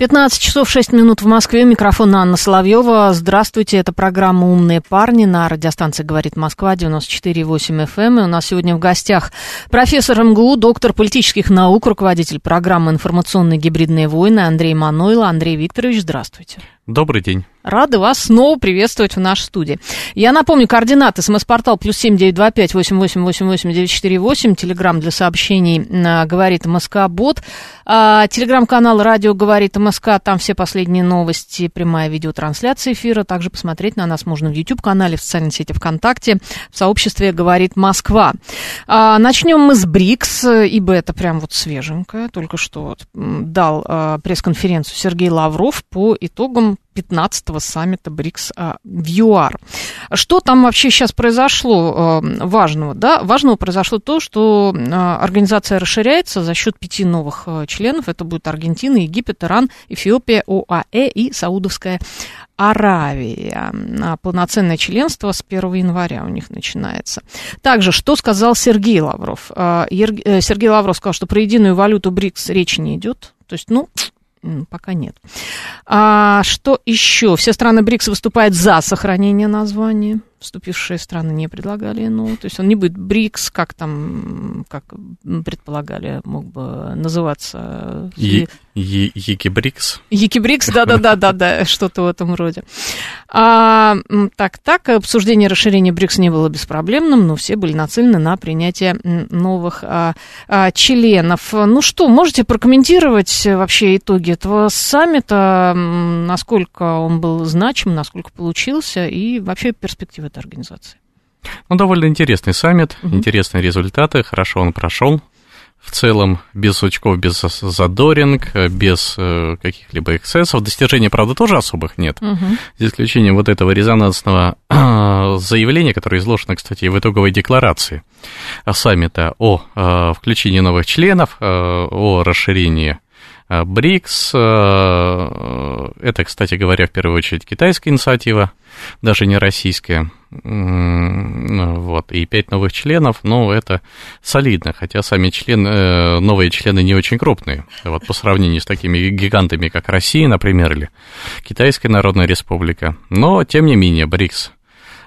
15 часов 6 минут в Москве. Микрофон Анна Соловьева. Здравствуйте. Это программа «Умные парни» на радиостанции «Говорит Москва» 94,8 FM. Эм. И у нас сегодня в гостях профессор МГУ, доктор политических наук, руководитель программы «Информационные гибридные войны» Андрей Манойло. Андрей Викторович, здравствуйте. Добрый день. Рады вас снова приветствовать в нашей студии. Я напомню, координаты смс-портал плюс семь девять два пять восемь восемь восемь восемь девять четыре восемь. Телеграмм для сообщений а, говорит МСК Бот. А, телеграм-канал Радио говорит МСК. Там все последние новости, прямая видеотрансляция эфира. Также посмотреть на нас можно в YouTube канале, в социальной сети ВКонтакте, в сообществе говорит Москва. А, начнем мы с БРИКС, ибо это прям вот свеженькое. Только что дал а, пресс-конференцию Сергей Лавров по итогам 15-го саммита БРИКС а, в ЮАР. Что там вообще сейчас произошло а, важного? Да? Важного произошло то, что а, организация расширяется за счет пяти новых членов. Это будет Аргентина, Египет, Иран, Эфиопия, ОАЭ и Саудовская Аравия. Полноценное членство с 1 января у них начинается. Также, что сказал Сергей Лавров? Э, Сергей Лавров сказал, что про единую валюту БРИКС речи не идет. То есть, ну, Пока нет. А что еще? Все страны БРИКС выступают за сохранение названия вступившие страны не предлагали ну То есть он не будет БРИКС, как там, как предполагали, мог бы называться... Екибрикс. Екибрикс, да-да-да-да-да, что-то в этом роде. А, так, так, обсуждение расширения БРИКС не было беспроблемным, но все были нацелены на принятие новых а, а, членов. Ну что, можете прокомментировать вообще итоги этого саммита, насколько он был значим, насколько получился, и вообще перспективы этой организации? Ну, довольно интересный саммит, угу. интересные результаты, хорошо он прошел. В целом, без сучков, без задоринг, без э, каких-либо эксцессов. Достижений, правда, тоже особых нет. Угу. За исключением вот этого резонансного э, заявления, которое изложено, кстати, в итоговой декларации саммита о э, включении новых членов, о расширении БРИКС. Э, это, кстати говоря, в первую очередь китайская инициатива даже не российская. Вот, и пять новых членов, ну, это солидно, хотя сами члены, э, новые члены не очень крупные, вот по сравнению с такими гигантами, как Россия, например, или Китайская Народная Республика. Но, тем не менее, БРИКС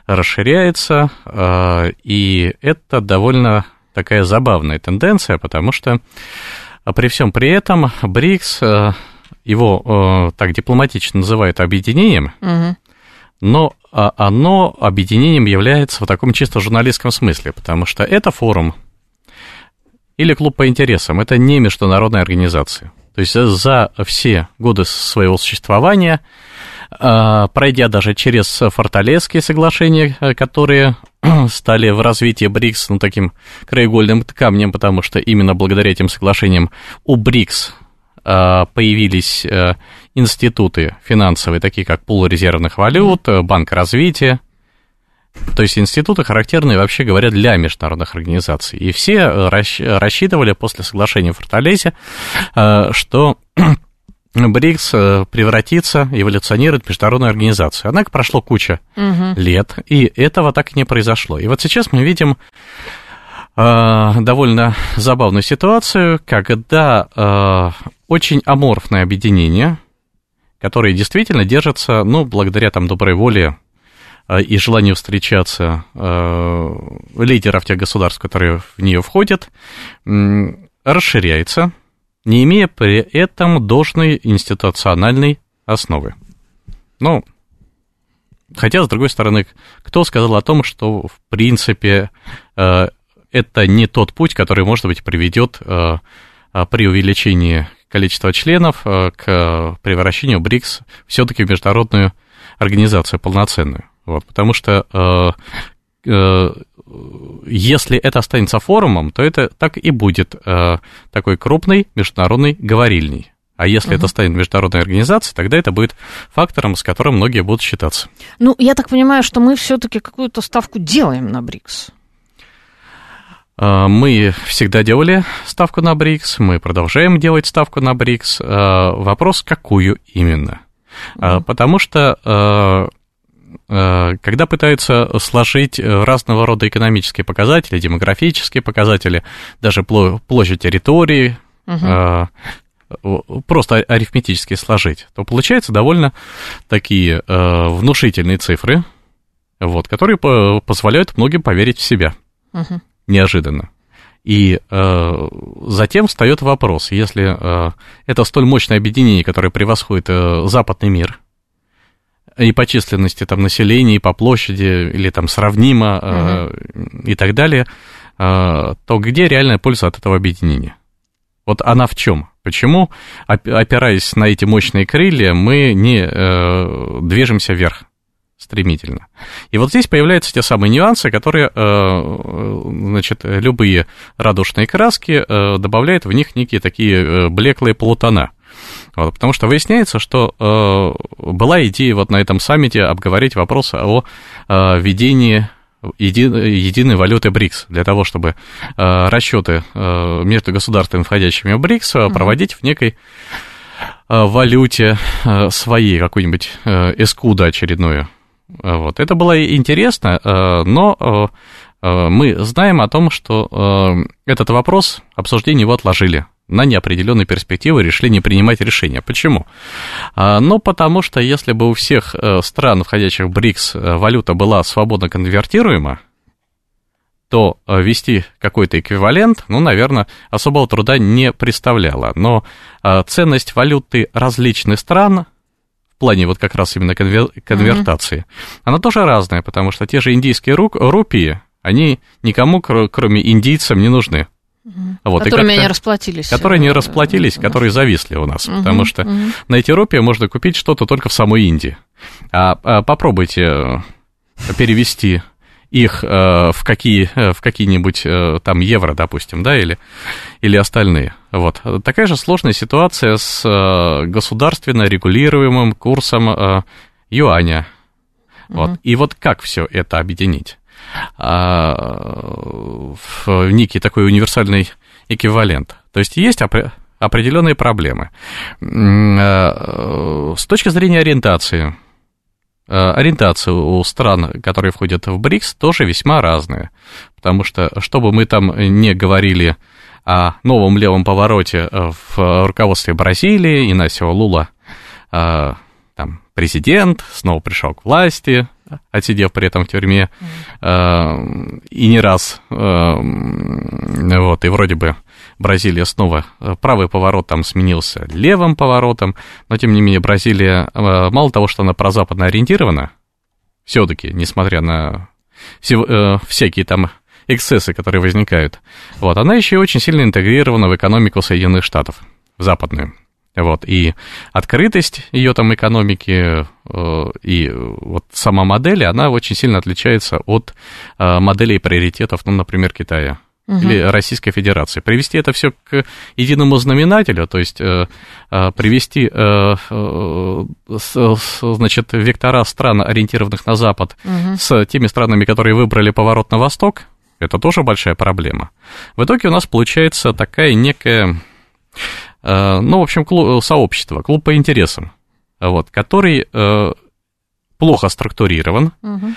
расширяется, э, и это довольно такая забавная тенденция, потому что при всем при этом БРИКС, э, его так дипломатично называют объединением, угу но а, оно объединением является в таком чисто журналистском смысле, потому что это форум или клуб по интересам, это не международная организация. То есть за все годы своего существования, а, пройдя даже через форталесские соглашения, которые стали в развитии БРИКС ну, таким краеугольным камнем, потому что именно благодаря этим соглашениям у БРИКС а, появились э, институты финансовые, такие как пул резервных валют, э, Банк развития, то есть институты характерные, вообще говоря, для международных организаций. И все э, рассчитывали после соглашения в Форталезе, что БРИКС превратится, эволюционирует в международную организацию. Однако прошло куча угу. лет, и этого так и не произошло. И вот сейчас мы видим довольно забавную ситуацию, когда очень аморфное объединение, которые действительно держатся, ну, благодаря там доброй воле э, и желанию встречаться э, лидеров тех государств, которые в нее входят, расширяется, не имея при этом должной институциональной основы. Ну, хотя, с другой стороны, кто сказал о том, что, в принципе, э, это не тот путь, который, может быть, приведет при увеличении количество членов э, к превращению БРИКС все-таки в международную организацию полноценную. Вот, потому что э, э, если это останется форумом, то это так и будет такой крупный международный говорильный. А если uh-huh. это станет международной организацией, тогда это будет фактором, с которым многие будут считаться. Ну, я так понимаю, что мы все-таки какую-то ставку делаем на БРИКС. А, мы всегда делали ставку на БРИКС, мы продолжаем делать ставку на БРИКС. Вопрос, какую именно? Mm-hmm. Потому что когда пытаются сложить разного рода экономические показатели, демографические показатели, даже площадь территории, uh-huh. просто арифметически сложить, то получается довольно такие внушительные цифры, вот, которые позволяют многим поверить в себя. Uh-huh неожиданно. И э, затем встает вопрос, если э, это столь мощное объединение, которое превосходит э, западный мир, и по численности там, населения, и по площади, или там сравнимо, угу. и так далее, э, то где реальная польза от этого объединения? Вот она в чем? Почему, опираясь на эти мощные крылья, мы не э, движемся вверх? стремительно. И вот здесь появляются те самые нюансы, которые, э, значит, любые радужные краски э, добавляют в них некие такие э, блеклые полутона. Вот, потому что выясняется, что э, была идея вот на этом саммите обговорить вопрос о э, введении еди, единой валюты БРИКС, для того, чтобы э, расчеты э, между государствами, входящими в БРИКС, э, проводить в некой валюте своей, какой-нибудь эскуда очередную. Вот. Это было интересно, э, но э, э, мы знаем о том, что этот вопрос, обсуждение его отложили на неопределенную перспективу и решили не принимать решения. Почему? Ну, потому что если бы у всех стран, входящих в БРИКС, валюта была свободно конвертируема, то ввести какой-то эквивалент, ну, наверное, особого труда не представляло. Но ценность валюты различных стран плане вот как раз именно конвер... конвертации, mm-hmm. она тоже разная, потому что те же индийские ру... рупии, они никому, кроме индийцам, не нужны. Угу. Вот, которыми они расплатились. Которые не расплатились, которые зависли у нас. Угу, потому что угу. на эти рупии можно купить что-то только в самой Индии. А, а попробуйте э, перевести их э, в, какие, э, в какие-нибудь э, там евро, допустим, да, или, или остальные. Вот. Такая же сложная ситуация с государственно регулируемым курсом юаня. Вот. Mm-hmm. И вот как все это объединить? В некий такой универсальный эквивалент. То есть есть определенные проблемы. С точки зрения ориентации, Э, ориентация у стран, которые входят в БРИКС, тоже весьма разная. Потому что, чтобы мы там не говорили о новом левом повороте э, в руководстве Бразилии, Инасио Лула, э, там, президент, снова пришел к власти, отсидев при этом в тюрьме, и не раз, вот, и вроде бы Бразилия снова, э, правый поворот там сменился левым поворотом, но тем не менее Бразилия, э, мало того, что она прозападно ориентирована, все-таки, несмотря на все, э, всякие там эксцессы, которые возникают, вот, она еще и очень сильно интегрирована в экономику Соединенных Штатов, в западную. Вот, и открытость ее там экономики э, и вот сама модель, она очень сильно отличается от э, моделей приоритетов, ну, например, Китая угу. или Российской Федерации. Привести это все к единому знаменателю, то есть э, э, привести, э, значит, вектора стран, ориентированных на Запад, угу. с теми странами, которые выбрали поворот на восток, это тоже большая проблема. В итоге у нас получается такая некая, ну, в общем, клуб, сообщество, клуб по интересам, вот, который плохо структурирован, угу.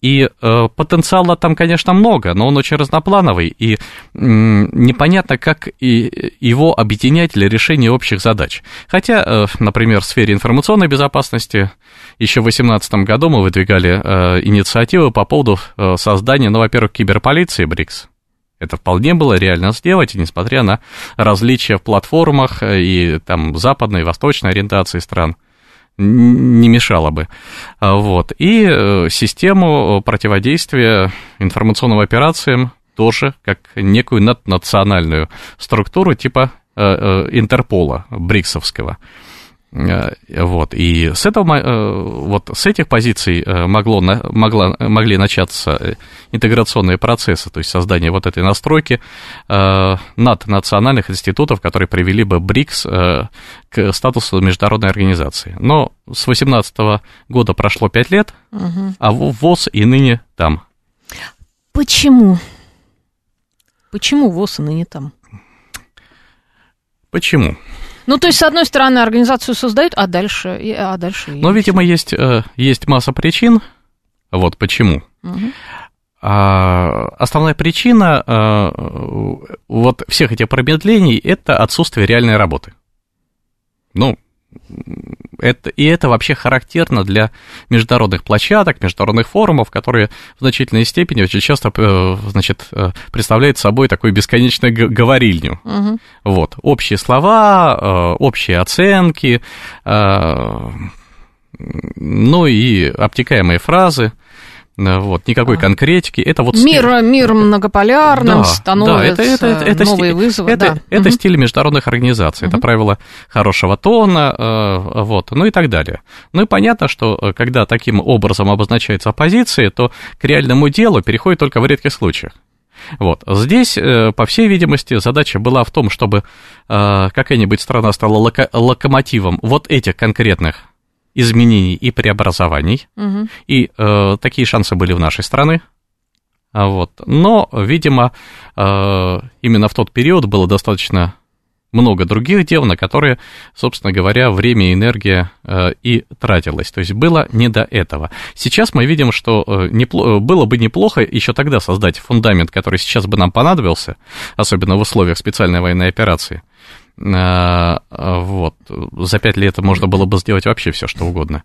И э, потенциала там, конечно, много, но он очень разноплановый, и э, непонятно, как и его объединять для решения общих задач. Хотя, э, например, в сфере информационной безопасности еще в 2018 году мы выдвигали э, инициативы по поводу э, создания, ну, во-первых, киберполиции БРИКС. Это вполне было реально сделать, несмотря на различия в платформах э, и там западной и восточной ориентации стран – не мешало бы. А, вот. И э, систему противодействия информационным операциям тоже как некую наднациональную структуру типа э, э, Интерпола, Бриксовского. Э, вот, и с этого, э, вот с этих позиций э, могло, могла, могли начаться интеграционные процессы, то есть создание вот этой настройки наднациональных институтов, которые привели бы БРИКС к статусу международной организации. Но с 2018 года прошло 5 лет, угу. а ВОЗ и ныне там. Почему? Почему ВОЗ и ныне там? Почему? Ну, то есть, с одной стороны, организацию создают, а дальше... А дальше Но, видимо, есть, э, есть масса причин. Вот почему. Угу. А, основная причина а, вот всех этих промедлений – это отсутствие реальной работы. Ну, это, и это вообще характерно для международных площадок, международных форумов, которые в значительной степени очень часто э, значит, э, представляют собой такую бесконечную говорильню. Угу. Вот, общие слова, э, общие оценки, ну и обтекаемые фразы. Вот, никакой а. конкретики. Это вот мир, стиль... мир многополярным да, становится, да, это, это, это, новые стиль, вызовы. Это, да. это угу. стиль международных организаций, угу. это правило хорошего тона, э, вот, ну и так далее. Ну и понятно, что э, когда таким образом обозначается оппозиция, то к реальному делу переходит только в редких случаях. Вот. Здесь, э, по всей видимости, задача была в том, чтобы какая-нибудь страна стала локо- локомотивом вот этих конкретных изменений и преобразований, угу. и э, такие шансы были в нашей стране. А вот. Но, видимо, э, именно в тот период было достаточно много других дел, на которые, собственно говоря, время и энергия э, и тратилось. То есть было не до этого. Сейчас мы видим, что э, непло- было бы неплохо еще тогда создать фундамент, который сейчас бы нам понадобился, особенно в условиях специальной военной операции, вот. За пять лет можно было бы сделать вообще все, что угодно.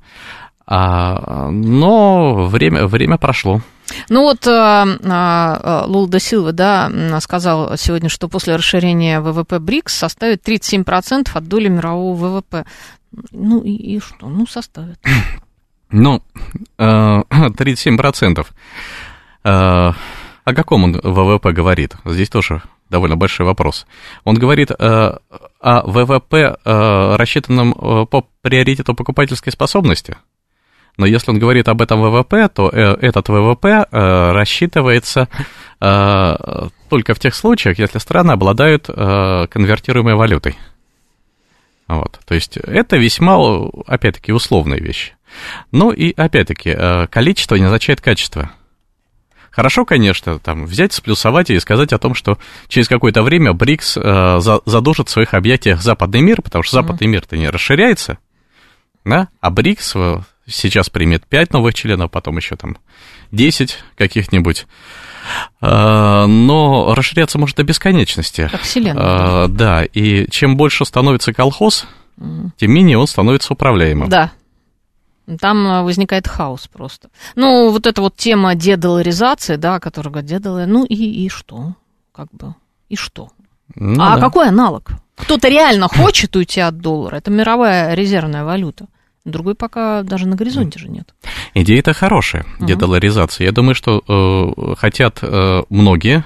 А, но время, время прошло. Ну вот а, а, Лула да Силва, да, сказал сегодня, что после расширения ВВП БРИКС составит 37% от доли мирового ВВП. Ну и, и что? Ну, составит. Ну, 37%. О каком он ВВП говорит? Здесь тоже довольно большой вопрос. Он говорит э, о ВВП, э, рассчитанном э, по приоритету покупательской способности. Но если он говорит об этом ВВП, то этот ВВП рассчитывается только в тех случаях, если страны обладают конвертируемой валютой. Вот. То есть это весьма, опять-таки, условные вещи. Ну и, опять-таки, количество не означает качество. Хорошо, конечно, там взять, сплюсовать и сказать о том, что через какое-то время БРИКС э, задушит в своих объятиях западный мир, потому что западный мир-то не расширяется, да, а БРИКС э, сейчас примет 5 новых членов, потом еще там 10 каких-нибудь. Э, но расширяться может до бесконечности. Как вселенная. Э, да, и чем больше становится колхоз, тем менее он становится управляемым. Да. Там э, возникает хаос просто. Ну, вот эта вот тема дедоларизации, да, которая говорит, дедолар, ну и, и что? Как бы, и что? Ну, а да. какой аналог? Кто-то реально хочет уйти от доллара, это мировая резервная валюта. Другой пока даже на горизонте же нет. Идея-то хорошая, дедоларизация. Я думаю, что э, хотят э, многие,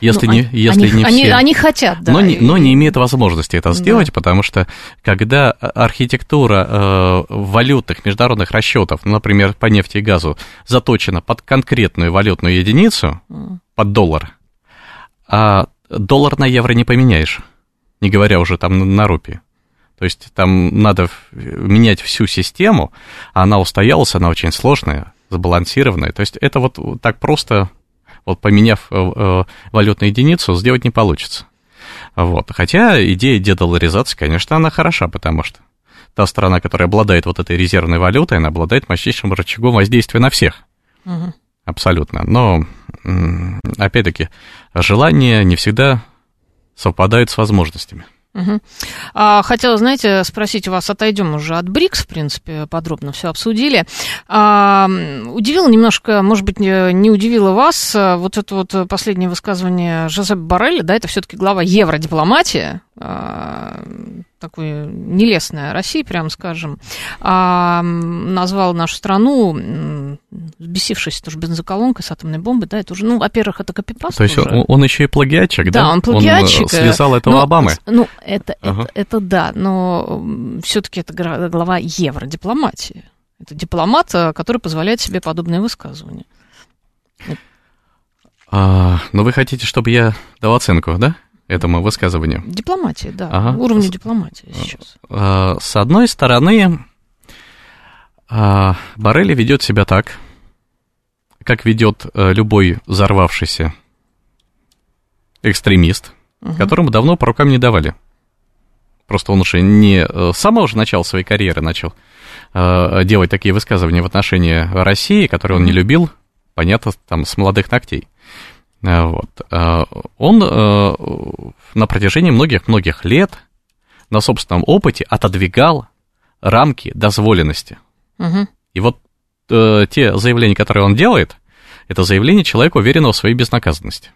если, ну, не, если они, не они, все. Они хотят, да. Но не, но не имеют возможности это сделать, да. потому что когда архитектура э, валютных международных расчетов, например, по нефти и газу, заточена под конкретную валютную единицу, mm. под доллар, а доллар на евро не поменяешь, не говоря уже там на рупии. То есть там надо менять всю систему, а она устоялась, она очень сложная, сбалансированная. То есть это вот так просто вот поменяв э, э, валютную единицу, сделать не получится. Вот. Хотя идея дедоларизации, конечно, она хороша, потому что та страна, которая обладает вот этой резервной валютой, она обладает мощнейшим рычагом воздействия на всех. Угу. Абсолютно. Но, опять-таки, желания не всегда совпадают с возможностями. Угу. А, хотела, знаете, спросить у вас, отойдем уже от БРИКС, в принципе, подробно все обсудили. А, удивило немножко, может быть, не, удивило вас, а, вот это вот последнее высказывание Жозеп Барреля, да, это все-таки глава евродипломатии, а, такое нелестное России, прямо скажем, а, назвал нашу страну, бесившись тоже бензоколонкой с атомной бомбой, да, это уже, ну, во-первых, это копипаст То есть он, он еще и плагиатчик, да? Да, он плагиатчик. Он связал этого ну, Обамы. Ну, это, ага. это, это да, но все-таки это глава евродипломатии. Это дипломат, который позволяет себе подобные высказывания. А, но вы хотите, чтобы я дал оценку, да? Этому высказыванию. Дипломатия, да, ага. уровню дипломатии сейчас. А, с одной стороны, а, Барелли ведет себя так, как ведет э, любой взорвавшийся экстремист, угу. которому давно по рукам не давали. Просто он уже не э, с самого же начала своей карьеры начал э, делать такие высказывания в отношении России, которые он не любил, понятно, там, с молодых ногтей. Э, вот. Э, он э, на протяжении многих-многих лет на собственном опыте отодвигал рамки дозволенности. Угу. И вот те заявления, которые он делает, это заявление человека, уверенного в своей безнаказанности.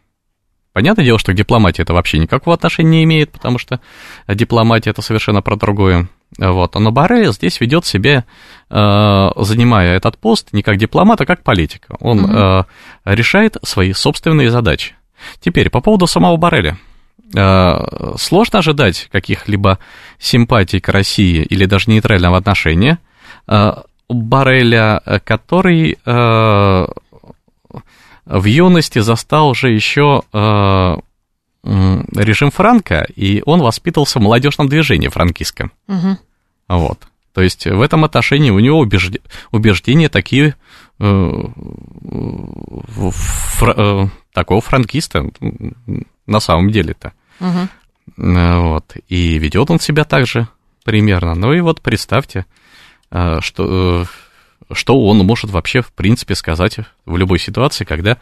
Понятное дело, что к дипломатии это вообще никакого отношения не имеет, потому что дипломатия это совершенно про другое. Вот. Но Барель здесь ведет себя, э, занимая этот пост, не как дипломат, а как политик. Он угу. решает свои собственные задачи. Теперь, по поводу самого Барреля. Э, сложно ожидать каких-либо симпатий к России или даже нейтрального отношения э, Барреля, который в юности застал уже еще режим Франка, и он воспитывался в молодежном движении франкистском. Угу. Вот. То есть в этом отношении у него убежд... убеждения такие э, фр... э, такого франкиста на самом деле-то. Угу. Вот. И ведет он себя так же примерно. Ну и вот представьте, э, что э, что он может вообще, в принципе, сказать в любой ситуации, когда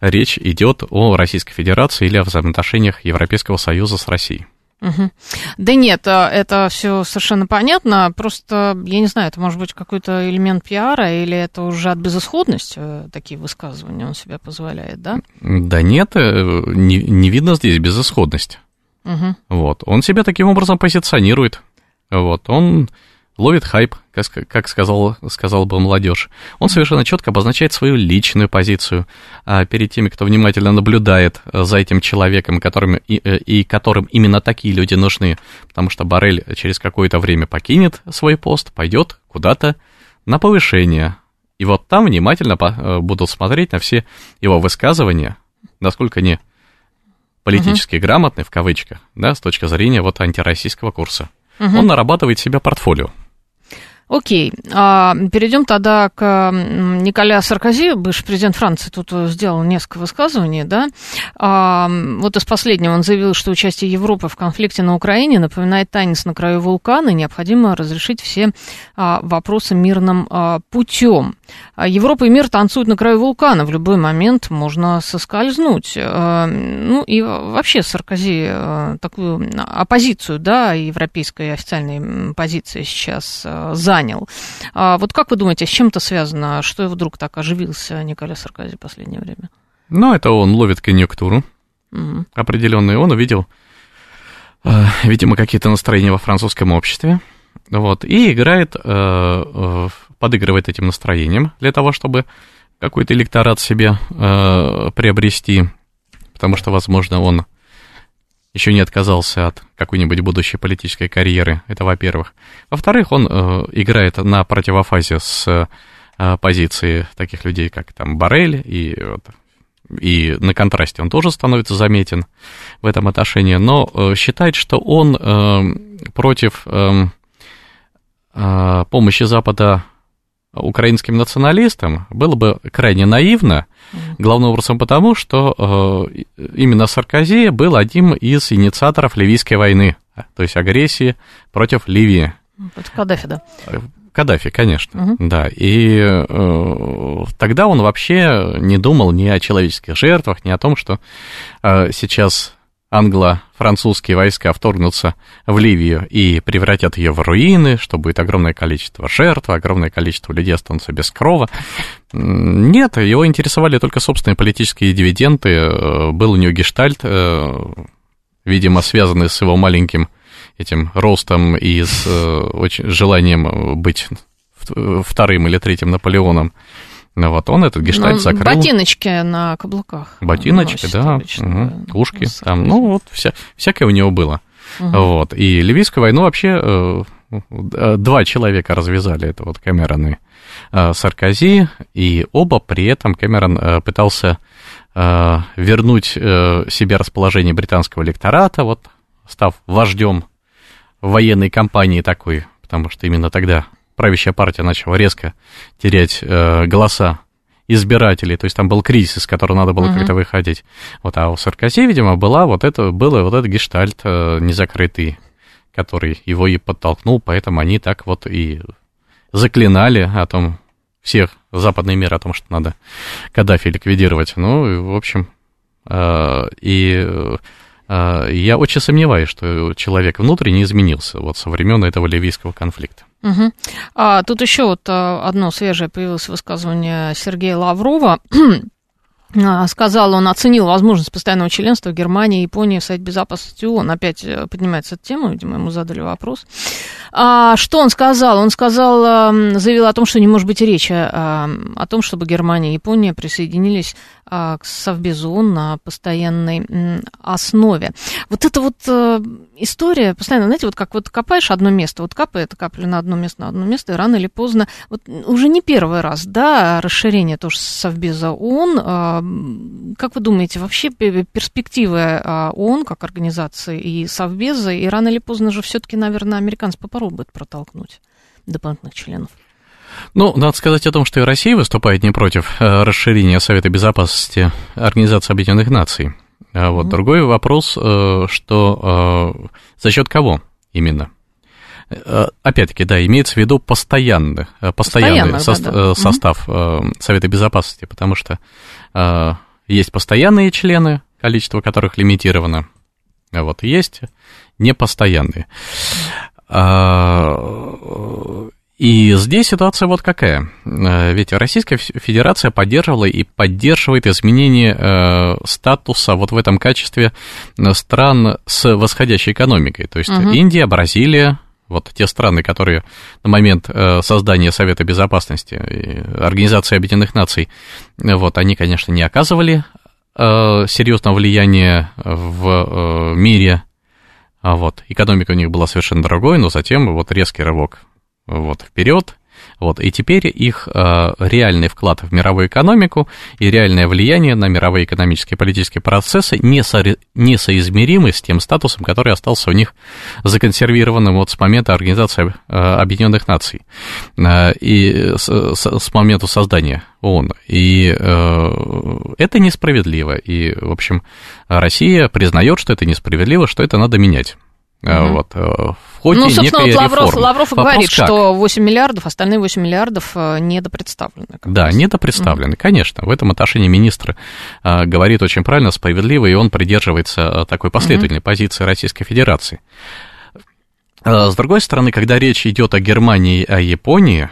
речь идет о Российской Федерации или о взаимоотношениях Европейского Союза с Россией. Угу. Да нет, а, это все совершенно понятно. Просто, я не знаю, это может быть какой-то элемент пиара, или это уже от безысходности э, такие высказывания он себе позволяет, да? Да нет, э, не, не видно здесь безысходность. Угу. Вот. Он себя таким образом позиционирует. Вот. Он ловит хайп, как, как сказал, сказал бы молодежь. Он совершенно четко обозначает свою личную позицию а, перед теми, кто внимательно наблюдает э, за этим человеком, которым, и, э, и которым именно такие люди нужны, потому что Барель через какое-то время покинет свой пост, пойдет куда-то на повышение. И вот там внимательно э, будут смотреть на все его высказывания, насколько они политически угу. грамотны, в кавычках, да, с точки зрения вот антироссийского курса. Угу. Он нарабатывает себе портфолио. Окей, а, перейдем тогда к Николя Саркози, бывший президент Франции, тут сделал несколько высказываний, да. А, вот из последнего он заявил, что участие Европы в конфликте на Украине напоминает танец на краю вулкана, и необходимо разрешить все а, вопросы мирным а, путем. А Европа и мир танцуют на краю вулкана, в любой момент можно соскользнуть. А, ну и вообще Саркози а, такую оппозицию, да, европейской официальной позиции сейчас занял. Вот как вы думаете, с чем это связано? Что вдруг так оживился Николя Саркози в последнее время? Ну, это он ловит конъюнктуру угу. определенную. Он увидел, видимо, какие-то настроения во французском обществе. Вот, и играет подыгрывает этим настроением для того, чтобы какой-то электорат себе э, приобрести, потому что, возможно, он еще не отказался от какой-нибудь будущей политической карьеры. Это во-первых. Во-вторых, он э, играет на противофазе с э, позиции таких людей, как там Барель, и, вот, и на контрасте он тоже становится заметен в этом отношении, но э, считает, что он э, против э, э, помощи Запада украинским националистам было бы крайне наивно, главным образом потому, что э, именно Саркози был одним из инициаторов Ливийской войны, то есть агрессии против Ливии. Против Каддафи, да. Каддафи, конечно, угу. да. И э, тогда он вообще не думал ни о человеческих жертвах, ни о том, что э, сейчас англо-французские войска вторгнутся в Ливию и превратят ее в руины, что будет огромное количество жертв, огромное количество людей останутся без крова. Нет, его интересовали только собственные политические дивиденды. Был у него гештальт, э, видимо, связанный с его маленьким этим ростом и с очень желанием быть вторым или третьим Наполеоном. Ну, вот он этот гештальт ну, закрыл. Ботиночки на каблуках. Ботиночки, да, угу, ушки, там, ну, вот вся, всякое у него было. Угу. Вот, и Ливийскую войну вообще э, два человека развязали, это вот Кэмерон и э, Саркози, и оба при этом Кэмерон э, пытался э, вернуть э, себе расположение британского электората, вот, став вождем военной кампании такой, потому что именно тогда правящая партия начала резко терять э, голоса избирателей, то есть там был кризис, из которого надо было uh-huh. как-то выходить. Вот, а у Саркози, видимо, была вот это, было вот этот гештальт э, незакрытый, который его и подтолкнул, поэтому они так вот и заклинали о том, всех западный мир о том, что надо Каддафи ликвидировать. Ну, в общем, э, и э, я очень сомневаюсь, что человек внутренне изменился вот со времен этого ливийского конфликта. Угу. А, тут еще вот а, одно свежее появилось высказывание Сергея Лаврова. А, сказал, он оценил возможность постоянного членства Германии, Японии в Совете Безопасности ООН. Опять э, поднимается эта тема, видимо, ему задали вопрос. А, что он сказал? Он сказал, заявил о том, что не может быть речи а, о том, чтобы Германия и Япония присоединились к Совбезу ООН на постоянной основе. Вот эта вот э, история, постоянно, знаете, вот как вот копаешь одно место, вот капает капля на одно место, на одно место, и рано или поздно, вот уже не первый раз, да, расширение тоже Совбеза ООН. Как вы думаете, вообще перспективы ООН как организации и Совбеза, и рано или поздно же все-таки, наверное, американцы попробуют протолкнуть дополнительных членов. Ну, надо сказать о том, что и Россия выступает не против э, расширения Совета Безопасности Организации Объединенных Наций. А вот mm-hmm. другой вопрос, э, что э, за счет кого именно? Опять-таки, да, имеется в виду постоянный, постоянный со, да, да. состав mm-hmm. Совета Безопасности, потому что есть постоянные члены, количество которых лимитировано, а вот есть непостоянные. И здесь ситуация вот какая. Э, ведь Российская Федерация поддерживала и поддерживает изменение э, статуса вот в этом качестве э, стран с восходящей экономикой. То есть угу. Индия, Бразилия, вот те страны, которые на момент создания Совета Безопасности Организации Объединенных Наций, вот, они, конечно, не оказывали серьезного влияния в мире а вот, экономика у них была совершенно другой, но затем вот резкий рывок вот вперед, вот, и теперь их э, реальный вклад в мировую экономику и реальное влияние на мировые экономические и политические процессы несо, несоизмеримы с тем статусом, который остался у них законсервированным вот с момента Организации э, Объединенных Наций э, и с, с, с момента создания ООН. И э, это несправедливо. И, в общем, Россия признает, что это несправедливо, что это надо менять. Угу. Вот, э, в ходе ну, собственно, вот Лавров, реформы. Лавров Вопрос говорит, как? что 8 миллиардов, остальные 8 миллиардов э, недопредставлены. Да, раз. недопредставлены, угу. конечно. В этом отношении министр а, говорит очень правильно, справедливо, и он придерживается такой последовательной угу. позиции Российской Федерации. С другой стороны, когда речь идет о Германии и о Японии,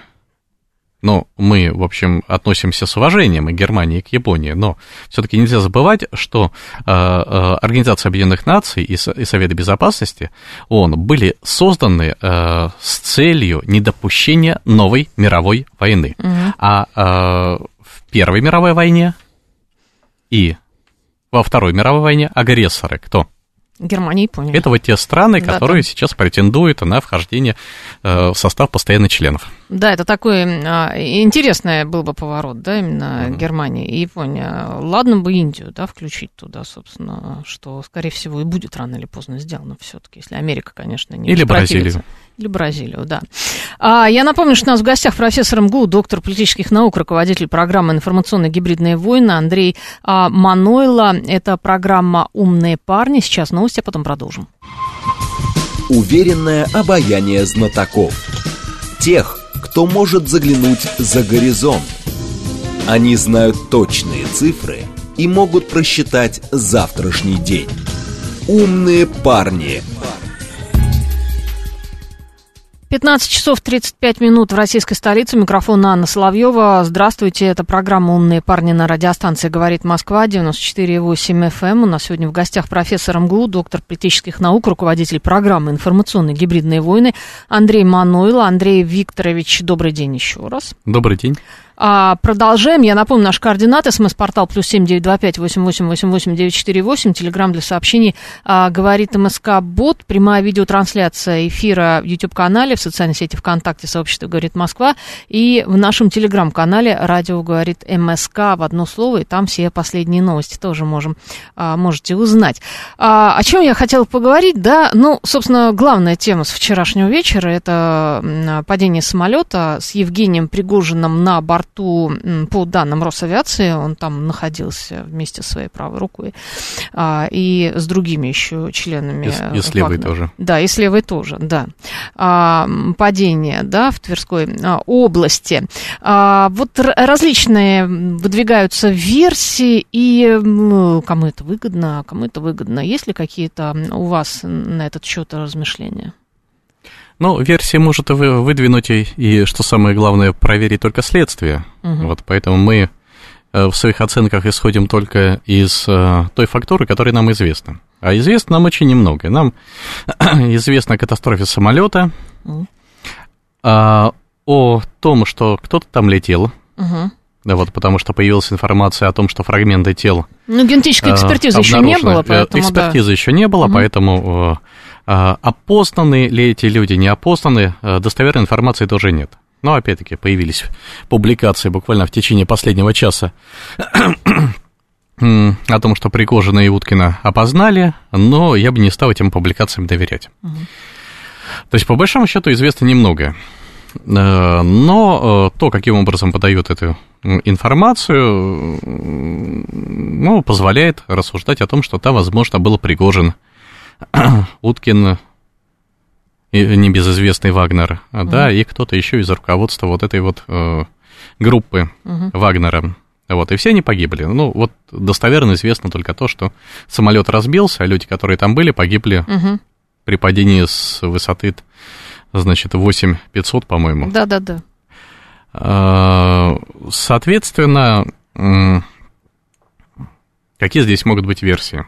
ну, мы, в общем, относимся с уважением и Германии, к Японии, но все-таки нельзя забывать, что э, э, Организация Объединенных Наций и, Совет Безопасности ООН были созданы э, с целью недопущения новой мировой войны. Угу. А в Первой мировой войне и во Второй мировой войне агрессоры кто? Германия и Япония. Это вот те страны, которые да, да. сейчас претендуют на вхождение в состав постоянных членов. Да, это такой а, интересный был бы поворот, да, именно mm-hmm. Германия и Япония. Ладно бы Индию, да, включить туда, собственно, что, скорее всего, и будет рано или поздно сделано все-таки, если Америка, конечно, не Или Бразилию. Или Бразилию, да. А, я напомню, что у нас в гостях профессор МГУ, доктор политических наук, руководитель программы «Информационные гибридные войны» Андрей а, Манойло. Это программа «Умные парни». Сейчас новости, а потом продолжим. Уверенное обаяние знатоков. Тех, кто может заглянуть за горизонт. Они знают точные цифры и могут просчитать завтрашний день. «Умные парни» 15 часов 35 минут в российской столице. Микрофон Анна Соловьева. Здравствуйте, это программа «Умные парни» на радиостанции «Говорит Москва», 94,8 FM. Эм. У нас сегодня в гостях профессор МГУ, доктор политических наук, руководитель программы «Информационные гибридные войны» Андрей Мануил. Андрей Викторович, добрый день еще раз. Добрый день. А, продолжаем. Я напомню, наш координаты. СМС-портал плюс семь девять два пять восемь восемь восемь восемь девять четыре восемь. Телеграмм для сообщений а, говорит МСК Бот. Прямая видеотрансляция эфира в YouTube-канале, в социальной сети ВКонтакте, сообщество говорит Москва. И в нашем телеграм-канале радио говорит МСК в одно слово. И там все последние новости тоже можем, а, можете узнать. А, о чем я хотела поговорить? Да, ну, собственно, главная тема с вчерашнего вечера это падение самолета с Евгением Пригожиным на борту борту, по данным Росавиации, он там находился вместе со своей правой рукой а, и с другими еще членами. И, и с левой Вагнера. тоже. Да, и с левой тоже, да. А, падение, да, в Тверской а, области. Вот различные выдвигаются версии, и ну, кому это выгодно, кому это выгодно. Есть ли какие-то у вас на этот счет размышления? Ну, версия может выдвинуть и, и, что самое главное, проверить только следствие. Угу. Вот, поэтому мы э, в своих оценках исходим только из э, той фактуры, которая нам известна. А известно нам очень немного. Нам известно о катастрофе самолета, угу. а, о том, что кто-то там летел. Угу. Да, вот потому что появилась информация о том, что фрагменты тел. Ну, генетической экспертизы э, еще не было, поэтому. Экспертизы да. еще не было, угу. поэтому опознаны ли эти люди, не опознаны, а, достоверной информации тоже нет. Но, опять-таки, появились публикации буквально в течение последнего часа о том, что Пригожина и Уткина опознали, но я бы не стал этим публикациям доверять. Угу. То есть, по большому счету, известно немного. Э, но э, то, каким образом подают эту информацию, ну, позволяет рассуждать о том, что там, возможно, был Пригожин Уткин, небезызвестный Вагнер, угу. да, и кто-то еще из руководства вот этой вот э, группы угу. Вагнера. Вот, и все они погибли. Ну, вот достоверно известно только то, что самолет разбился, а люди, которые там были, погибли угу. при падении с высоты, значит, 8500, по-моему. Да-да-да. А, соответственно, какие здесь могут быть версии?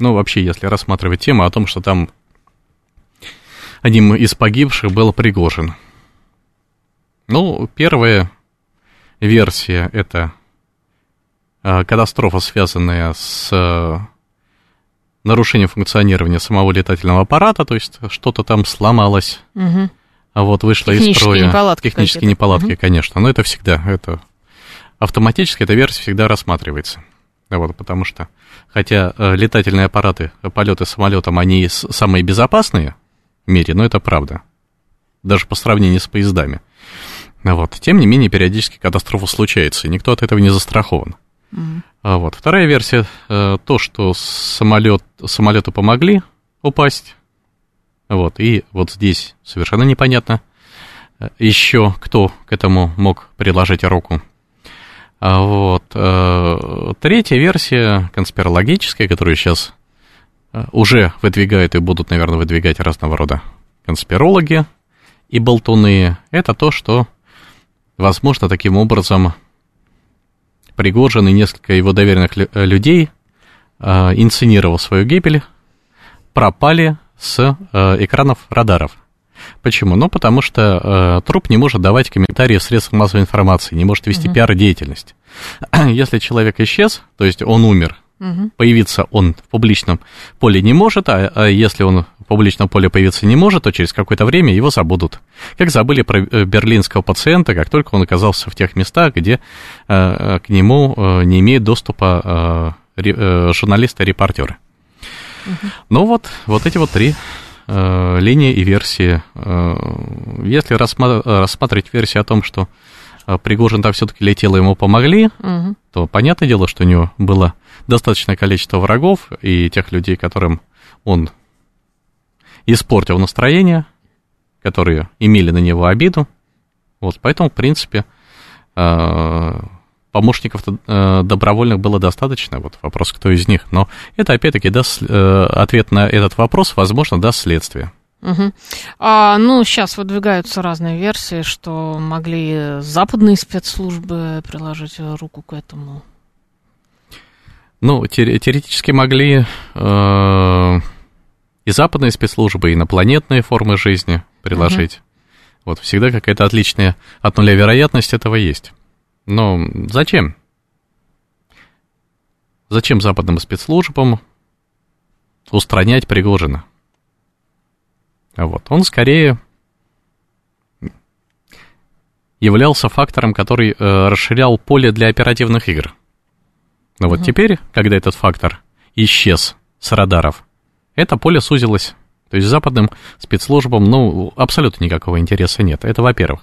Ну, вообще, если рассматривать тему о том, что там одним из погибших был Пригожин. Ну, первая версия – это а, катастрофа, связанная с а, нарушением функционирования самого летательного аппарата, то есть что-то там сломалось, угу. а вот вышло из строя. Неполадки Технические неполадки, угу. конечно, но это всегда, это автоматически эта версия всегда рассматривается. Вот, потому что, хотя э, летательные аппараты, полеты самолетом, они самые безопасные в мире, но это правда. Даже по сравнению с поездами. Вот. Тем не менее, периодически катастрофа случается, и никто от этого не застрахован. Mm-hmm. Вот. Вторая версия, э, то, что самолет, самолету помогли упасть. Вот. И вот здесь совершенно непонятно э, еще, кто к этому мог приложить руку. А вот. Э, третья версия, конспирологическая, которую сейчас э, уже выдвигают и будут, наверное, выдвигать разного рода конспирологи и болтуны, это то, что, возможно, таким образом Пригожин и несколько его доверенных э, людей, инсценировал свою гибель, пропали с экранов радаров. Почему? Ну, потому что э, труп не может давать комментарии в средствах массовой информации, не может вести угу. пиар-деятельность. Если человек исчез, то есть он умер, угу. появиться он в публичном поле не может, а, а если он в публичном поле появиться не может, то через какое-то время его забудут. Как забыли про э, берлинского пациента, как только он оказался в тех местах, где э, к нему э, не имеют доступа э, э, журналисты-репортеры. Угу. Ну вот, вот эти вот три э, линии и версии. Э, если рассматривать версию о том, что э, Пригожин там все-таки летел, ему помогли, угу. то понятное дело, что у него было достаточное количество врагов и тех людей, которым он испортил настроение, которые имели на него обиду. Вот, поэтому, в принципе, э, помощников э, добровольных было достаточно, вот вопрос, кто из них, но это опять-таки даст э, ответ на этот вопрос, возможно, даст следствие. Угу. А, ну, сейчас выдвигаются разные версии, что могли западные спецслужбы приложить руку к этому. Ну, теоретически могли э, и западные спецслужбы, и инопланетные формы жизни приложить. Угу. Вот всегда какая-то отличная от нуля вероятность этого есть. Но зачем? Зачем западным спецслужбам устранять Пригожина? Вот. Он скорее являлся фактором, который э, расширял поле для оперативных игр. Но угу. вот теперь, когда этот фактор исчез с радаров, это поле сузилось. То есть западным спецслужбам, ну, абсолютно никакого интереса нет. Это во-первых.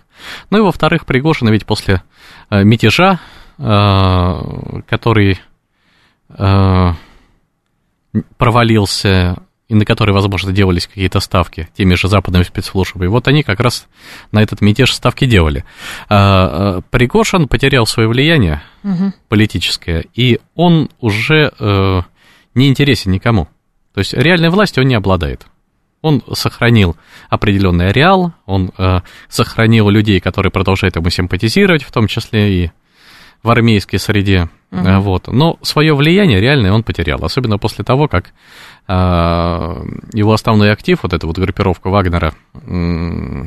Ну и во-вторых, Пригожин ведь после э, мятежа, э, который э, провалился и на который, возможно, делались какие-то ставки теми же западными спецслужбами. Вот они как раз на этот мятеж ставки делали. А, а, Пригожин потерял свое влияние угу. политическое, и он уже э, не интересен никому. То есть реальной властью он не обладает. Он сохранил определенный ареал, он э, сохранил людей, которые продолжают ему симпатизировать, в том числе и в армейской среде. Uh-huh. Вот. Но свое влияние реальное он потерял, особенно после того, как э, его основной актив, вот эта вот группировка Вагнера, э,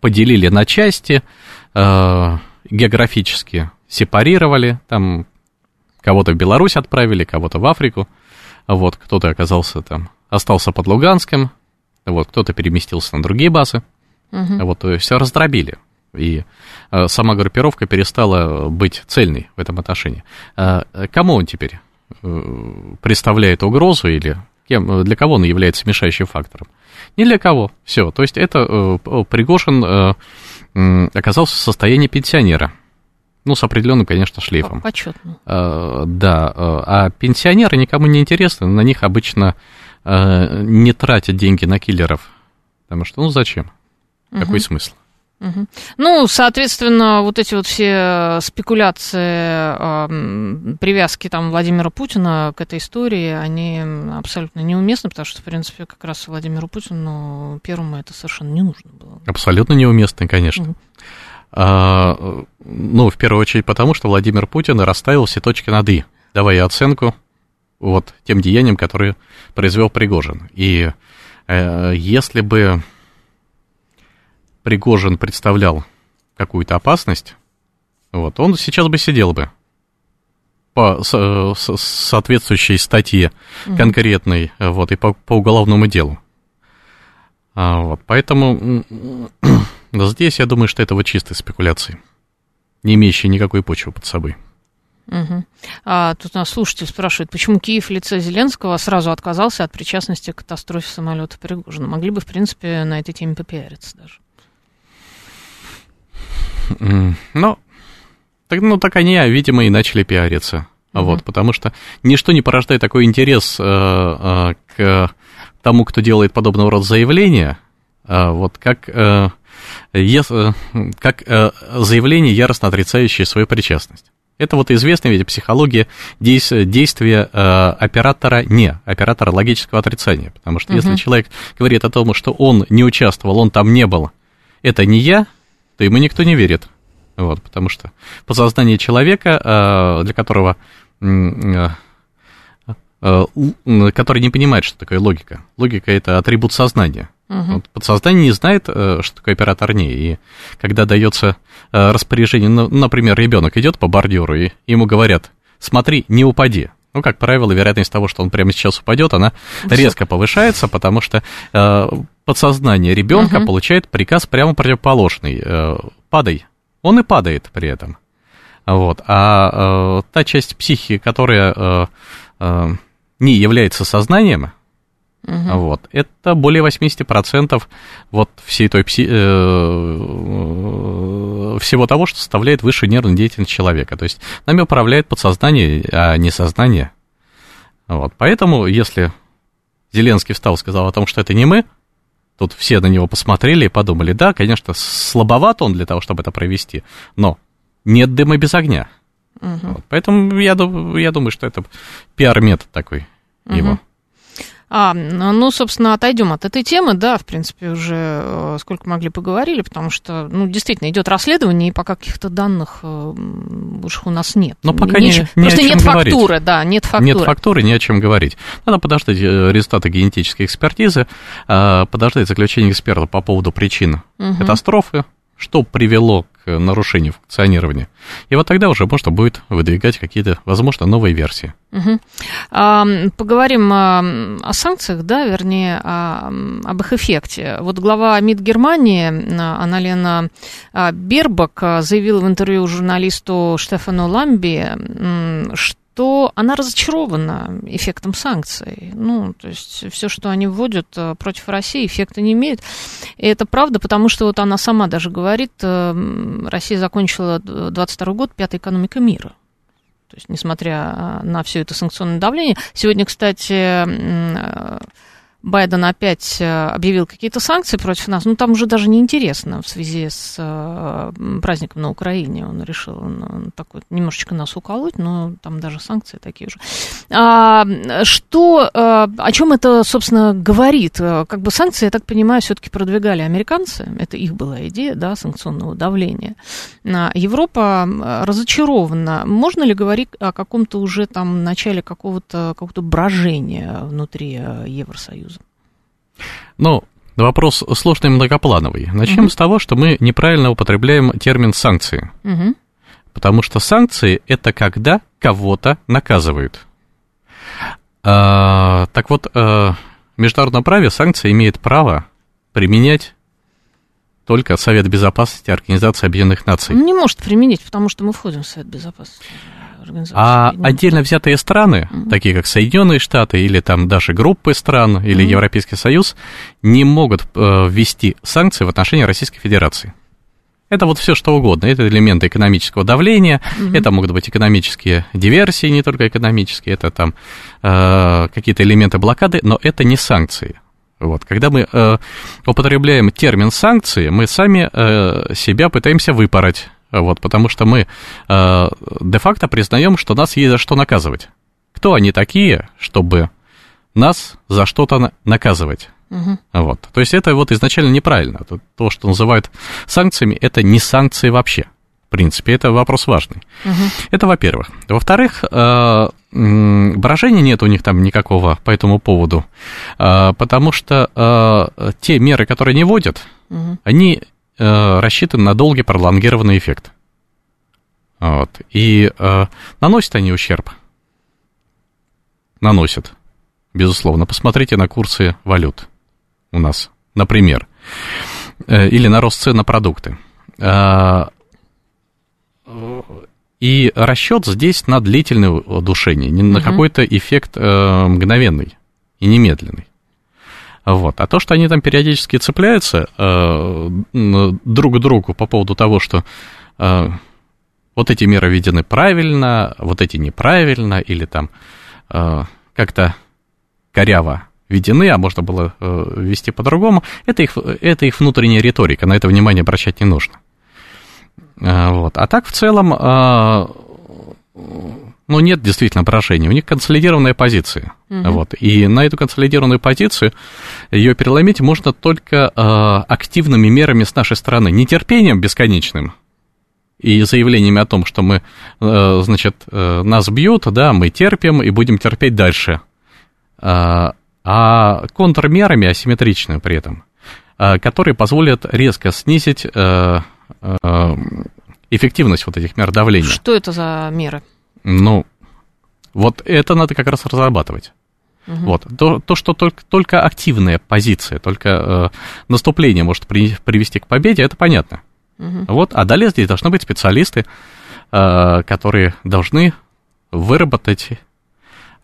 поделили на части, э, географически сепарировали, там кого-то в Беларусь отправили, кого-то в Африку, вот, кто-то оказался там, остался под Луганском, вот, кто-то переместился на другие базы, uh-huh. вот, то есть раздробили. И э, сама группировка перестала быть цельной в этом отношении. А, кому он теперь э, представляет угрозу или кем, для кого он является мешающим фактором? Ни для кого. Все. То есть это э, Пригожин оказался в состоянии пенсионера. Ну, с определенным, конечно, шлейфом. Почетно. Да. А пенсионеры никому не интересны. На них обычно не тратят деньги на киллеров. Потому что, ну, зачем? Угу. Какой смысл? Угу. Ну, соответственно, вот эти вот все спекуляции, э, привязки там Владимира Путина к этой истории, они абсолютно неуместны, потому что, в принципе, как раз Владимиру Путину первому это совершенно не нужно было. Абсолютно неуместны, конечно. Угу. А, ну, в первую очередь потому, что Владимир Путин расставил все точки над «и», давая оценку вот тем деяниям, которые произвел Пригожин. И э, если бы Пригожин представлял какую-то опасность, вот, он сейчас бы сидел бы по с, с, соответствующей статье конкретной, вот, и по, по уголовному делу. А, вот, поэтому здесь я думаю, что это вот чистые спекуляции, не имеющие никакой почвы под собой. Угу. А, тут нас слушатель спрашивает, почему Киев в лице Зеленского сразу отказался от причастности к катастрофе самолета Пригожина? Могли бы, в принципе, на этой теме попиариться даже. Ну, так, ну, так они, видимо, и начали пиариться. Uh-huh. Вот, потому что ничто не порождает такой интерес э, э, к тому, кто делает подобного рода заявления, э, вот как, э, ес, э, как э, заявление, яростно отрицающее свою причастность. Это вот известная ведь психология действия э, оператора не, оператора логического отрицания. Потому что uh-huh. если человек говорит о том, что он не участвовал, он там не был, это не я, то ему никто не верит. Вот, потому что подсознание человека, э, для которого э, который не понимает, что такое логика. Логика это атрибут сознания. Угу. Подсознание не знает, что такое оператор не. И когда дается распоряжение, ну, например, ребенок идет по бордюру, и ему говорят: смотри, не упади. Ну, как правило, вероятность того, что он прямо сейчас упадет, она резко повышается, потому что э, подсознание ребенка угу. получает приказ прямо противоположный. Э, падай. Он и падает при этом. Вот. А э, та часть психики, которая э, э, не является сознанием, Угу. Вот. Это более 80% вот всей той пси... э, всего того, что составляет высшую нервную деятельность человека. То есть нами управляет подсознание, а не сознание. Вот. Поэтому, если Зеленский встал и сказал о том, что это не мы, тут все на него посмотрели и подумали, да, конечно, слабоват он для того, чтобы это провести, но нет дыма без огня. Угу. Вот. Поэтому я, я думаю, что это пиар-метод такой угу. его. А, ну, собственно, отойдем от этой темы, да, в принципе, уже э, сколько могли поговорили, потому что, ну, действительно, идет расследование, и пока каких-то данных э, больше у нас нет. Но пока не, не, Просто не нет говорить. фактуры, да, нет фактуры. Нет фактуры, не о чем говорить. Надо подождать э, результаты генетической экспертизы, подождать заключение эксперта по поводу причин угу. катастрофы, что привело к нарушению функционирования. И вот тогда уже можно будет выдвигать какие-то, возможно, новые версии. Угу. А, поговорим а, о санкциях, да, вернее, а, об их эффекте. Вот глава МИД Германии Аналена Бербак заявила в интервью журналисту Штефану Ламби, что то она разочарована эффектом санкций. Ну, то есть все, что они вводят э, против России, эффекта не имеет. И это правда, потому что вот она сама даже говорит, э, Россия закончила 22 год пятой экономика мира. То есть, несмотря на все это санкционное давление. Сегодня, кстати, Байден опять э, объявил какие-то санкции против нас, ну, там уже даже неинтересно в связи с э, праздником на Украине. Он решил он, так вот немножечко нас уколоть, но там даже санкции такие же. А, что, а, о чем это, собственно, говорит? Как бы санкции, я так понимаю, все-таки продвигали американцы, это их была идея, да, санкционного давления. А Европа разочарована. Можно ли говорить о каком-то уже там начале какого-то какого брожения внутри Евросоюза? Ну, вопрос сложный и многоплановый. Начнем угу. с того, что мы неправильно употребляем термин санкции. Угу. Потому что санкции это когда кого-то наказывают. А, так вот, а, в международном праве санкции имеет право применять только Совет Безопасности Организации Объединенных Наций. Не может применить, потому что мы входим в Совет Безопасности организации. А отдельно взятые страны, угу. такие как Соединенные Штаты или там даже группы стран или угу. Европейский Союз, не могут э, ввести санкции в отношении Российской Федерации. Это вот все что угодно. Это элементы экономического давления, угу. это могут быть экономические диверсии, не только экономические, это там э, какие-то элементы блокады, но это не санкции. Вот. Когда мы э, употребляем термин санкции, мы сами э, себя пытаемся выпороть вот, потому что мы э, де-факто признаем, что нас есть за что наказывать. Кто они такие, чтобы нас за что-то наказывать? Угу. Вот. То есть это вот изначально неправильно. То, что называют санкциями, это не санкции вообще. В принципе, это вопрос важный. Угу. Это во-первых. Во-вторых, э, брожения нет у них там никакого по этому поводу, э, потому что э, те меры, которые не вводят, угу. они э, рассчитан на долгий пролонгированный эффект. Вот. И э, наносят они ущерб. Наносят, безусловно. Посмотрите на курсы валют у нас, например. Э, или на рост цен на продукты. Э, и расчет здесь на длительное удушение, не на какой-то эффект э, мгновенный и немедленный. Вот. А то, что они там периодически цепляются э, друг к другу по поводу того, что э, вот эти меры введены правильно, вот эти неправильно, или там э, как-то коряво введены, а можно было э, ввести по-другому, это их, это их внутренняя риторика, на это внимание обращать не нужно. Э, вот. А так в целом э, ну, нет действительно поражения. У них консолидированная позиция. Угу. Вот. И на эту консолидированную позицию ее переломить можно только э, активными мерами с нашей стороны, нетерпением бесконечным и заявлениями о том, что мы, э, значит, э, нас бьют, да, мы терпим и будем терпеть дальше. Э, а контрмерами асимметричными при этом, э, которые позволят резко снизить э, э, эффективность вот этих мер давления. Что это за меры? Ну, вот это надо как раз разрабатывать. Угу. Вот. То, то, что только, только активная позиция, только э, наступление может при, привести к победе, это понятно. Угу. Вот. А далее здесь должны быть специалисты, э, которые должны выработать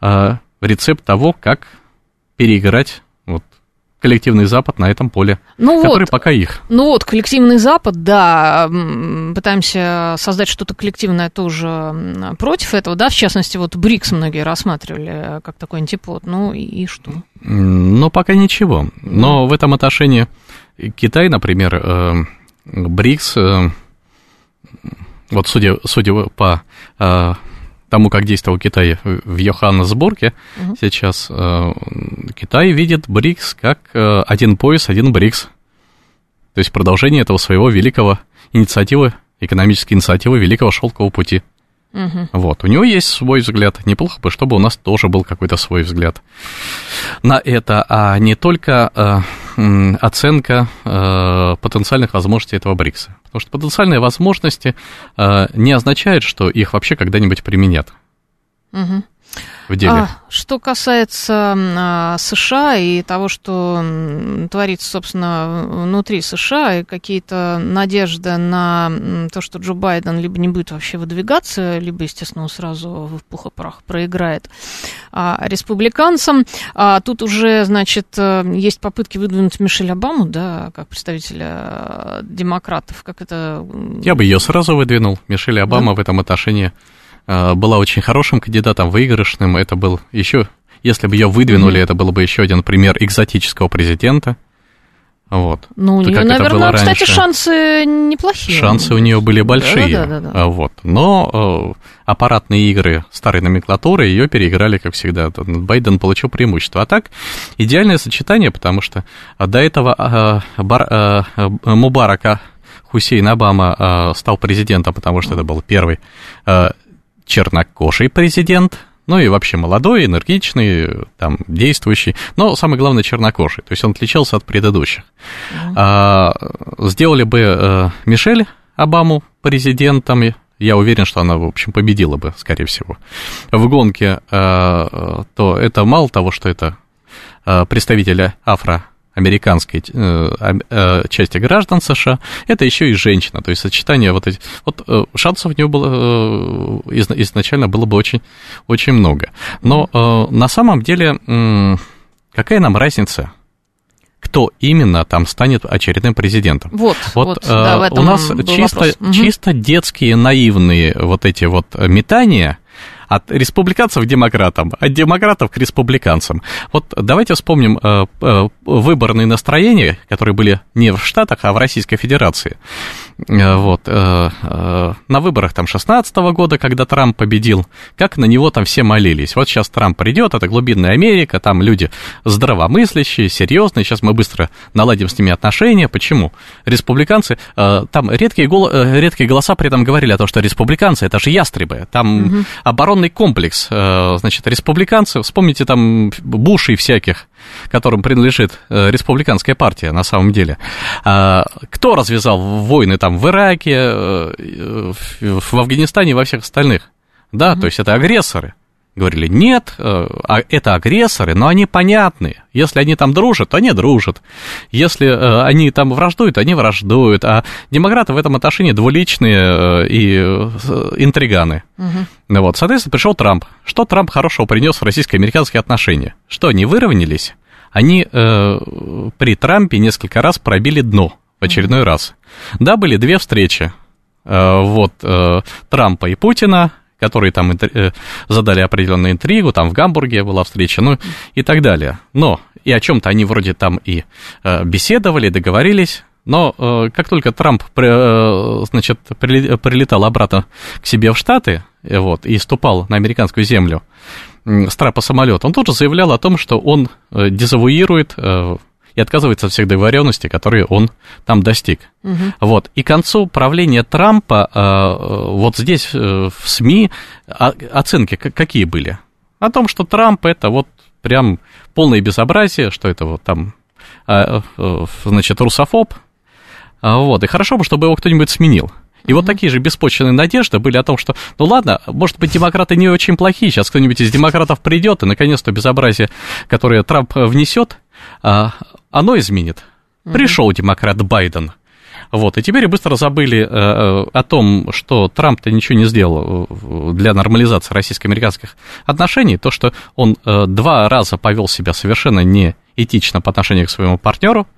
э, рецепт того, как переиграть коллективный Запад на этом поле, ну который вот, пока их. Ну вот, коллективный Запад, да, пытаемся создать что-то коллективное тоже против этого, да, в частности, вот БРИКС многие рассматривали как такой антипод, ну и, и что? Ну, пока ничего, но в этом отношении Китай, например, э, БРИКС, э, вот судя, судя по э, тому, как действовал Китай в Йоханнесбурге, угу. сейчас э, Китай видит БРИКС как э, один пояс, один БРИКС. То есть продолжение этого своего великого инициативы, экономической инициативы Великого Шелкового пути. Угу. Вот, у него есть свой взгляд. Неплохо бы, чтобы у нас тоже был какой-то свой взгляд на это, а не только э, оценка э, потенциальных возможностей этого БРИКСа. Потому что потенциальные возможности э, не означают, что их вообще когда-нибудь применят. Угу в деле. А, что касается а, США и того, что творится, собственно, внутри США, и какие-то надежды на то, что Джо Байден либо не будет вообще выдвигаться, либо, естественно, он сразу в пух и прах проиграет а, республиканцам. А, тут уже, значит, э, есть попытки выдвинуть Мишель Обаму, да, как представителя э, демократов. Как это... Я бы ее сразу выдвинул. Мишель Обама да? в этом отношении была очень хорошим кандидатом, выигрышным. Это был еще, если бы ее выдвинули, mm-hmm. это был бы еще один пример экзотического президента. Вот. Ну, у нее, наверное, кстати, шансы неплохие. Шансы у нее были большие. Да, да, да, да. Вот. Но э, аппаратные игры старой номенклатуры ее переиграли, как всегда. Байден получил преимущество. А так, идеальное сочетание, потому что до этого э, бар, э, Мубарака Хусейн Обама э, стал президентом, потому что это был первый э, чернокожий президент, ну и вообще молодой, энергичный, там, действующий, но самое главное чернокожий, то есть он отличался от предыдущих. Mm-hmm. А, сделали бы а, Мишель Обаму президентом, я уверен, что она, в общем, победила бы, скорее всего, в гонке, а, то это мало того, что это а, представителя афро американской э, э, части граждан США, это еще и женщина, то есть сочетание вот этих, вот э, шансов у нее было э, изначально было бы очень, очень много. Но э, на самом деле, э, какая нам разница, кто именно там станет очередным президентом. Вот, вот, вот да, в этом у нас чисто, чисто детские наивные вот эти вот метания, от республиканцев к демократам, от демократов к республиканцам. Вот давайте вспомним э, э, выборные настроения, которые были не в Штатах, а в Российской Федерации. Э, вот, э, э, на выборах там 16 года, когда Трамп победил, как на него там все молились. Вот сейчас Трамп придет, это глубинная Америка, там люди здравомыслящие, серьезные, сейчас мы быстро наладим с ними отношения. Почему? Республиканцы, там редкие, гол, редкие голоса при этом говорили о том, что республиканцы, это же ястребы, там угу. оборонный комплекс, значит, республиканцы, вспомните там Бушей всяких, которым принадлежит республиканская партия на самом деле. А, кто развязал войны там в Ираке, э, в Афганистане и во всех остальных. Да, mm-hmm. то есть это агрессоры. Говорили, нет, э, а это агрессоры, но они понятны. Если они там дружат, то они дружат. Если э, они там враждуют, они враждуют. А демократы в этом отношении двуличные и интриганы. Угу. Вот, соответственно, пришел Трамп. Что Трамп хорошего принес в российско-американские отношения? Что, они выровнялись? Они э, при Трампе несколько раз пробили дно в очередной раз. Да, были две встречи. Э, вот э, Трампа и Путина, которые там э, задали определенную интригу, там в Гамбурге была встреча, ну и так далее. Но и о чем-то они вроде там и беседовали, договорились. Но как только Трамп, значит, прилетал обратно к себе в Штаты, вот, и ступал на американскую землю с трапа самолета, он тут же заявлял о том, что он дезавуирует и отказывается от всех договоренностей, которые он там достиг. Угу. Вот. И к концу правления Трампа э, вот здесь э, в СМИ оценки какие были? О том, что Трамп это вот прям полное безобразие, что это вот там, э, значит, русофоб. Вот. И хорошо бы, чтобы его кто-нибудь сменил. И mm-hmm. вот такие же беспочвенные надежды были о том, что, ну ладно, может быть, демократы не очень плохие, сейчас кто-нибудь из демократов придет, и наконец-то безобразие, которое Трамп внесет, а, оно изменит. Пришел демократ Байден. Вот, и теперь быстро забыли э, э, о том, что Трамп-то ничего не сделал э, для нормализации российско-американских отношений, то, что он э, два раза повел себя совершенно неэтично по отношению к своему партнеру,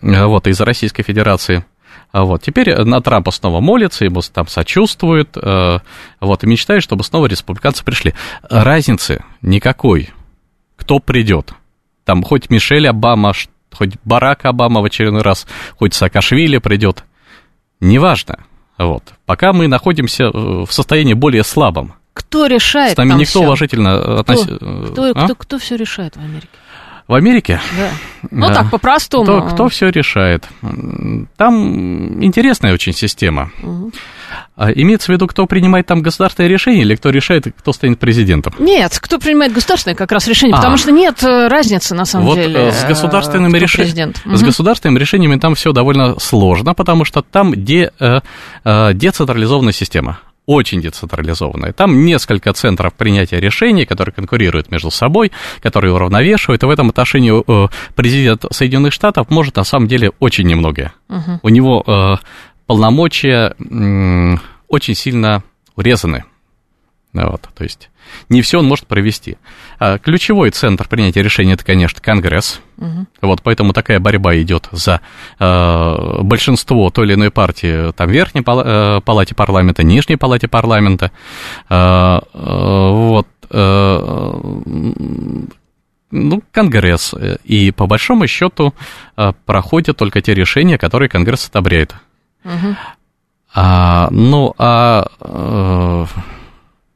э, вот, из Российской Федерации. Вот, теперь на Трампа снова молится, ему там сочувствует, э, вот, и мечтает, чтобы снова республиканцы пришли. Разницы никакой, кто придет. Там хоть Мишель Обама, хоть Барак Обама в очередной раз, хоть Саакашвили придет, неважно. Вот. Пока мы находимся э, в состоянии более слабом, Кто решает С нами никто всё? уважительно относится. Кто, А? кто, кто все решает в Америке? В Америке? Да. Ну Да. так, по-простому. Кто, кто все решает? Там интересная очень система. А Имеется в виду, кто принимает там государственные решения или кто решает, кто станет президентом? Нет, кто принимает государственное как раз решение, А. потому что нет э, разницы на самом вот деле. э, с э, государственными решениями, президент. с государственными решениями там все довольно сложно, потому что там де, децентрализованная система. Очень децентрализованная. Там несколько центров принятия решений, которые конкурируют между собой, которые уравновешивают. И в этом отношении э, президент Соединенных Штатов может на самом деле очень немногое. Мгм. У него э, полномочия очень сильно урезаны. Ну Вот, то есть не все он может провести. А Ключевой центр принятия решений это, конечно, Конгресс. Мгм. Вот поэтому такая борьба идет за э, большинство той или иной партии там верхней пала- э, палате парламента, нижней палате парламента. Э, э, вот. э, ну, Конгресс. И по большому счету э, проходят только те решения, которые Конгресс одобряет. Мгм. А, ну, а э,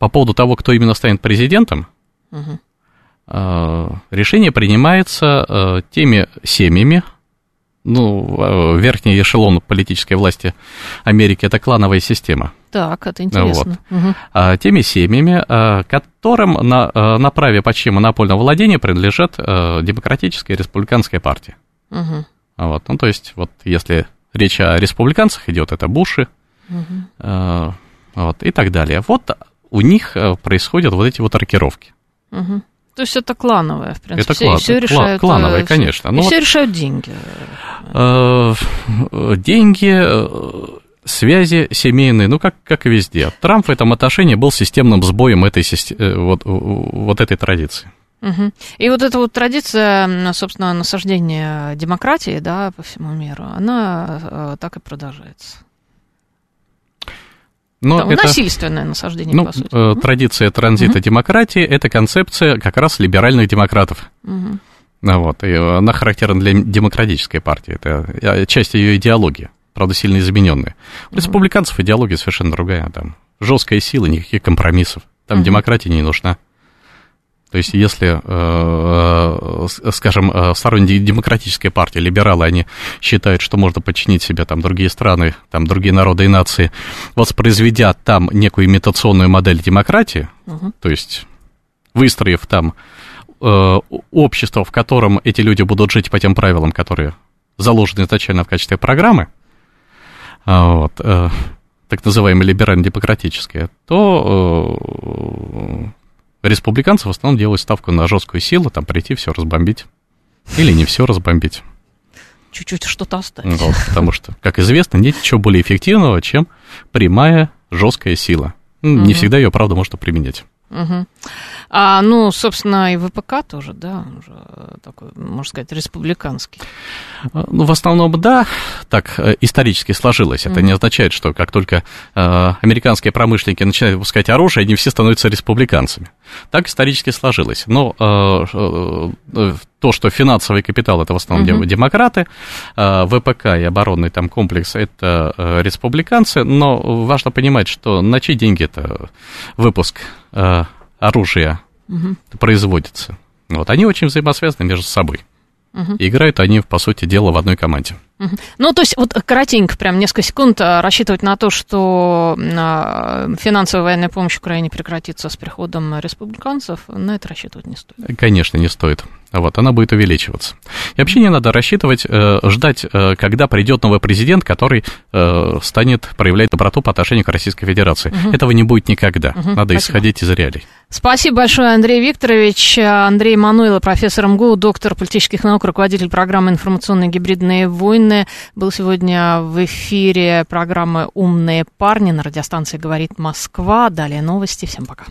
по поводу того, кто именно станет президентом, э, решение принимается э, теми семьями, ну, э, верхний эшелон политической власти Америки – это клановая система, Так, это интересно. Мгм. а теми семьями, которым на, на праве почти монопольного владения принадлежат э, демократическая и республиканская партии. Мгм. Вот, ну, то есть, вот если речь о республиканцах идет, это Буши, э, вот, и так далее. Вот у них э, происходят вот эти вот рокировки. Мгм. То есть это клановое, в принципе. Это все, клан- все кла- решают. клановое, э, всё- конечно. И Ну все вот- решают деньги. Э, деньги, связи семейные, ну, как, как и везде. Трамп в этом отношении был системным сбоем этой, вот, вот этой традиции. Мгм. И вот эта вот традиция, собственно, насаждения демократии, да, по всему миру, она так и продолжается. Но Там это, Насильственное насаждение, ну, по сути. э, традиция транзита демократии – это концепция как раз либеральных демократов. Ну, Вот, и она характерна для демократической партии. Это э, часть ее идеологии, правда, сильно измененная. У республиканцев идеология совершенно другая. Там жесткая сила, никаких компромиссов. Там Мгм. демократия не нужна. То есть, если, э, с- скажем, э, сторонники демократической партии, либералы, они считают, что можно подчинить себе там другие страны, там другие народы и нации, воспроизведя там некую имитационную модель демократии, Мгм. то есть выстроив там э, общество, в котором эти люди будут жить по тем правилам, которые заложены изначально в качестве программы, а, вот, э, так называемое либерально-демократическое, то э, республиканцы в основном делают ставку на жесткую силу, там прийти все разбомбить. Или не все разбомбить. Чуть-чуть что-то оставить. Вот, потому что, как известно, нет ничего более эффективного, чем прямая жесткая сила. Ну, Не Мгм. всегда ее, правда, можно применять. Мгм. А, ну, собственно, и ВПК тоже, да, уже такой, можно сказать, республиканский. Ну, в основном, да, так э, исторически сложилось. Это не означает, что как только э, американские промышленники начинают выпускать оружие, они все становятся республиканцами. Так исторически сложилось. Но э, э, то, что финансовый капитал это в основном Мгм. демократы, э, ВПК и оборонный там комплекс это э, республиканцы, но важно понимать, что на чьи деньги это выпуск э, оружия Мгм. производится. Вот, они очень взаимосвязаны между собой. Мгм. И играют они, по сути дела, в одной команде. Ну, то есть, вот коротенько, прям несколько секунд, а, рассчитывать на то, что а, финансовая военная помощь Украине прекратится с приходом республиканцев, на это рассчитывать не стоит. Конечно, не стоит. Вот, она будет увеличиваться. И вообще не надо рассчитывать, э, ждать, э, когда придет новый президент, который э, станет проявлять доброту по отношению к Российской Федерации. Этого не будет никогда. Мгм, Надо спасибо. исходить из реалий. Спасибо большое, Андрей Викторович. Андрей Мануилов, профессор МГУ, доктор политических наук, руководитель программы «Информационные гибридные войны», был сегодня в эфире программы «Умные парни» на радиостанции «Говорит Москва». Далее новости. Всем пока.